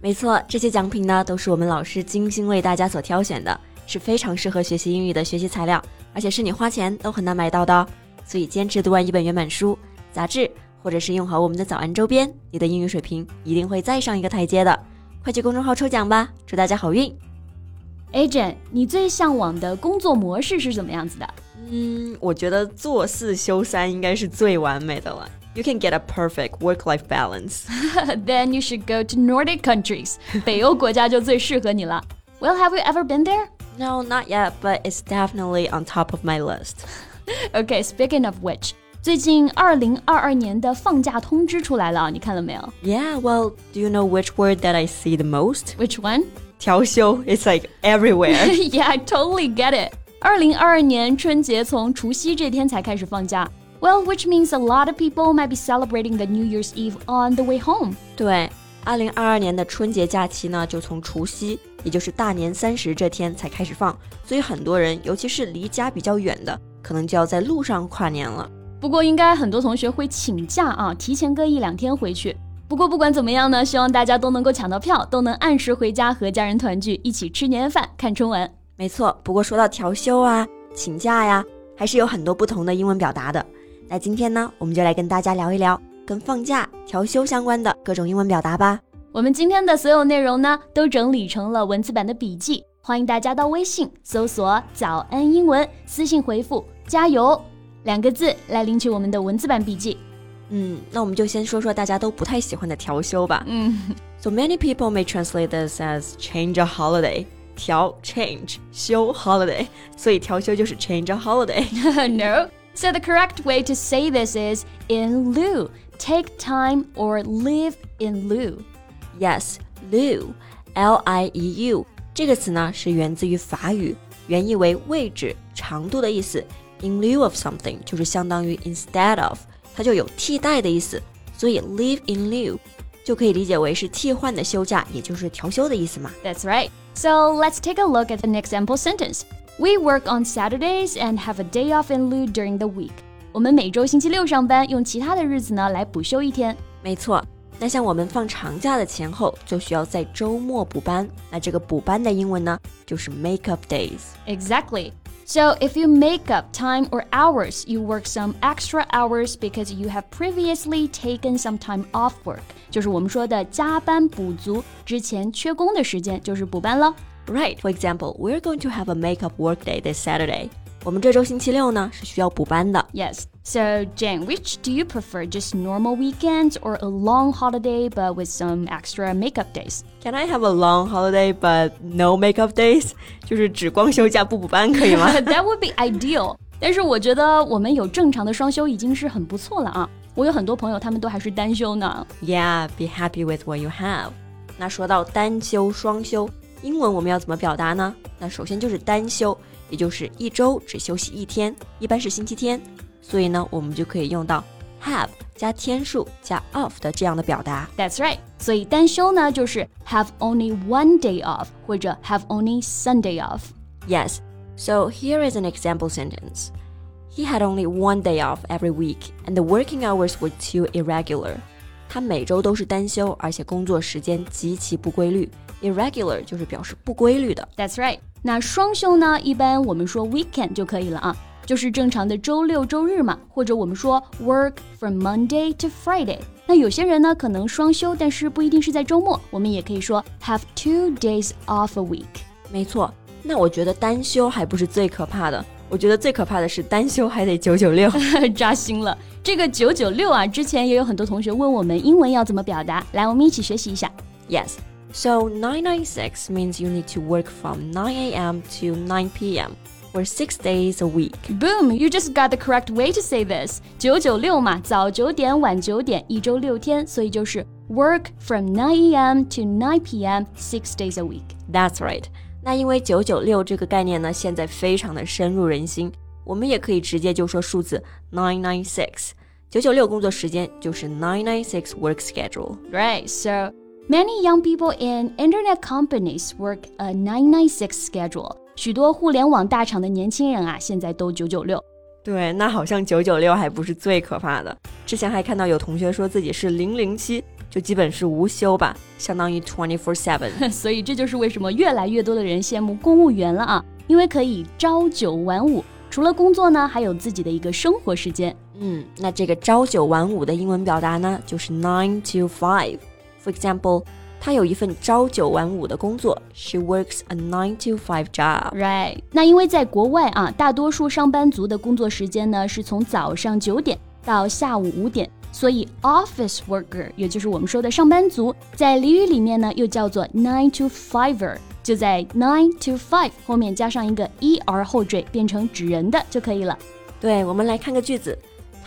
没错，这些奖品呢都是我们老师精心为大家所挑选的，是非常适合学习英语的学习材料，而且是你花钱都很难买到的。哦所以坚持读完一本原版书、杂志。或者是用好我们的早安周边，你的英语水平一定会再上一个台阶的。快去公众号抽奖吧，祝大家好运！Agent，你最向往的工作模式是怎么样子的？嗯，我觉得做四休三应该是最完美的了。You can get a perfect work-life balance. Then you should go to Nordic countries. 北欧国家就最适合你了。Well, have you ever been there? No, not yet, but it's definitely on top of my list. okay, speaking of which. 最近二零二二年的放假通知出来了，你看了没有？Yeah, well, do you know which word that I see the most? Which one? 调休 It's like everywhere. yeah, I totally get it. 二零二二年春节从除夕这天才开始放假。 Well, which means a lot of people might be celebrating the New Year's Eve on the way home. 对，二零二二年的春节假期呢，就从除夕，也就是大年三十这天才开始放，所以很多人，尤其是离家比较远的，可能就要在路上跨年了。不过应该很多同学会请假啊，提前个一两天回去。不过不管怎么样呢，希望大家都能够抢到票，都能按时回家和家人团聚，一起吃年夜饭、看春晚。没错，不过说到调休啊、请假呀，还是有很多不同的英文表达的。那今天呢，我们就来跟大家聊一聊跟放假、调休相关的各种英文表达吧。我们今天的所有内容呢，都整理成了文字版的笔记，欢迎大家到微信搜索“早安英文”，私信回复“加油”。两个字来领取我们的文字版笔记。嗯，那我们就先说说大家都不太喜欢的调休吧。嗯，So many people may translate this as change a holiday，调 change 休 holiday，所以调休就是 change a holiday。no. So the correct way to say this is in lieu. Take time or live in lieu. Yes, lieu, L-I-E-U 这个词呢是源自于法语，原意为位置、长度的意思。in lieu of something 就是相当于 instead of，它就有替代的意思，所以 live in lieu 就可以理解为是替换的休假，也就是调休的意思嘛。That's right. So let's take a look at an example sentence. We work on Saturdays and have a day off in lieu during the week. 我们每周星期六上班，用其他的日子呢来补休一天。没错。那像我们放长假的前后，就需要在周末补班。那这个补班的英文呢，就是 make up days. Exactly. So if you make up time or hours, you work some extra hours because you have previously taken some time off work. 就是我们说的加班补足，之前缺工的时间就是补班了。 Right. For example, we're going to have a makeup work day this Saturday. 我们这周星期六呢是需要补班的。Yes. So, Jane, which do you prefer? Just normal weekends or a long holiday but with some extra makeup days? Can I have a long holiday but no makeup days? 就是只光休假不补班可以吗？That would be ideal. 但是我觉得我们有正常的双休已经是很不错了啊。我有很多朋友他们都还是单休呢。Yeah, be happy with what you have. 那说到单休、双休， 英文我们要怎么表达呢？那首先就是单休。也就是一周只休息一天，一般是星期天，所以呢，我们就可以用到 have 加天数加 off 的这样的表达。That's right。所以单休呢就是 have only one day off 或者 have only Sunday off。Yes. So here is an example sentence. He had only one day off every week, and the working hours were too irregular. 他每周都是单休，而且工作时间极其不规律。 Irregular 就是表示不规律的。That's right。那双休呢？一般我们说 weekend 就可以了啊，就是正常的周六周日嘛，或者我们说 work from Monday to Friday。那有些人呢可能双休，但是不一定是在周末，我们也可以说 have two days off a week。没错，那我觉得单休还不是最可怕的，我觉得最可怕的是单休还得九九六，扎心了。这个九九六啊，之前也有很多同学问我们英文要怎么表达，来，我们一起学习一下。Yes。So 996 means you need to work from 9 a.m. to 9 p.m. for six days a week. Boom! You just got the correct way to say this. 九九六嘛，早九点晚九点，一周六天，所以就是 work from 9 a.m. to 9 p.m. six days a week. That's right. 那因为九九六这个概念呢，现在非常的深入人心，我们也可以直接就说数字 nine nine six。九九六工作时间就是 nine nine six work schedule. Right. So Many young people in internet companies work a nine nine six schedule. 许多互联网大厂的年轻人啊，现在都九九六。对，那好像九九六还不是最可怕的。之前还看到有同学说自己是零零七，就基本是无休吧，相当于 twenty four seven。所以这就是为什么越来越多的人羡慕公务员了啊，因为可以朝九晚五。除了工作呢，还有自己的一个生活时间。嗯，那这个朝九晚五的英文表达呢，就是 nine to five。For example，她有一份朝九晚五的工作，She works a nine to five job。Right。那因为在国外啊，大多数上班族的工作时间呢是从早上九点到下午五点，所以 office worker，也就是我们说的上班族，在俚语里面呢又叫做 nine to fiver。就在 nine to five 后面加上一个 er 后缀，变成指人的就可以了。对，我们来看个句子：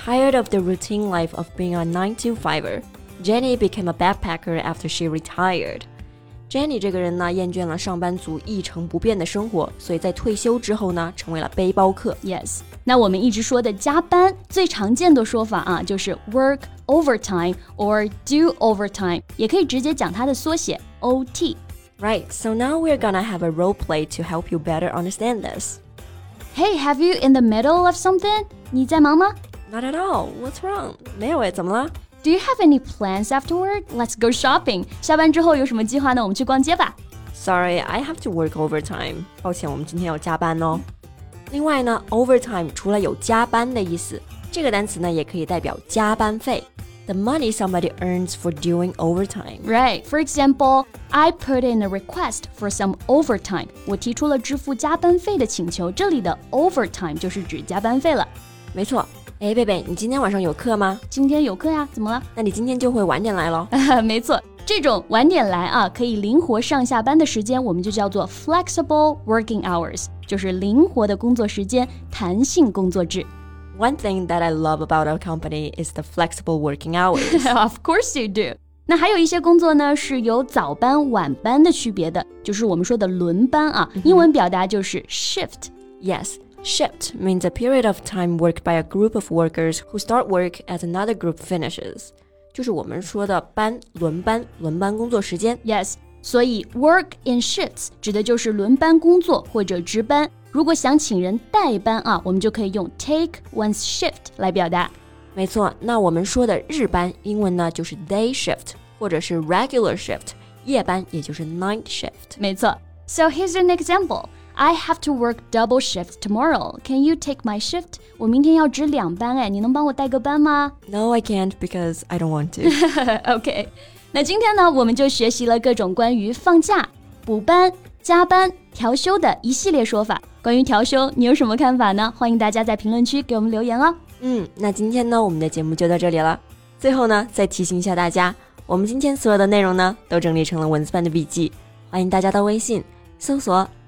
Tired of the routine life of being a nine to fiver, Jenny became a backpacker after she retired. Jenny 这个人呢，厌倦了上班族一成不变的生活，所以在退休之后呢，成为了背包客。Yes，那我们一直说的加班，最常见的说法啊，就是 work overtime or do overtime，也可以直接讲它的缩写 OT。Right, so now we're gonna have a role play to help you better understand this. Hey, have you in the middle of something? 你在忙吗? Not at all. What's wrong? 没有诶，怎么了? Do you have any plans after work? Let's go shopping. 下班之后有什么计划呢？我们去逛街吧。Sorry, I have to work overtime. 抱歉，我们今天要加班哦。另外呢，overtime 除了有加班的意思，这个单词呢也可以代表加班费。the money somebody earns for doing overtime. Right. For example, I put in a request for some overtime. 我提出了支付加班费的请求。这里的 overtime 就是指加班费了。没错。 哎，贝贝，你今天晚上有课吗？今天有课呀，怎么了？那你今天就会晚点来喽。没错，这种晚点来啊，可以灵活上下班的时间，我们就叫做 flexible working hours，就是灵活的工作时间，弹性工作制。One thing that I love about our company is the flexible working hours. of course you do. 那还有一些工作呢是有早班、晚班的区别的，就是我们说的轮班啊。英文表达就是 shift。Yes. Shift means a period of time worked by a group of workers who start work as another group finishes. 就是我们说的班、轮班、轮班工作时间。Yes，所以 work in shifts 指的就是轮班工作或者值班。如果想请人代班啊，我们就可以用 take one's shift 来表达。没错，那我们说的日班，英文呢就是 day shift，或者是 regular shift，夜班也就是 night shift。没错。So here's an example. I have to work double shift tomorrow. Can you take my shift? 我明天要值两班哎，你能帮我带个班吗？No, I can't because I don't want to. OK，那今天呢，我们就学习了各种关于放假、补班、加班、调休的一系列说法。关于调休，你有什么看法呢？欢迎大家在评论区给我们留言哦。嗯，那今天呢，我们的节目就到这里了。最后呢，再提醒一下大家，我们今天所有的内容呢，都整理成了文字版的笔记，欢迎大家到微信搜索“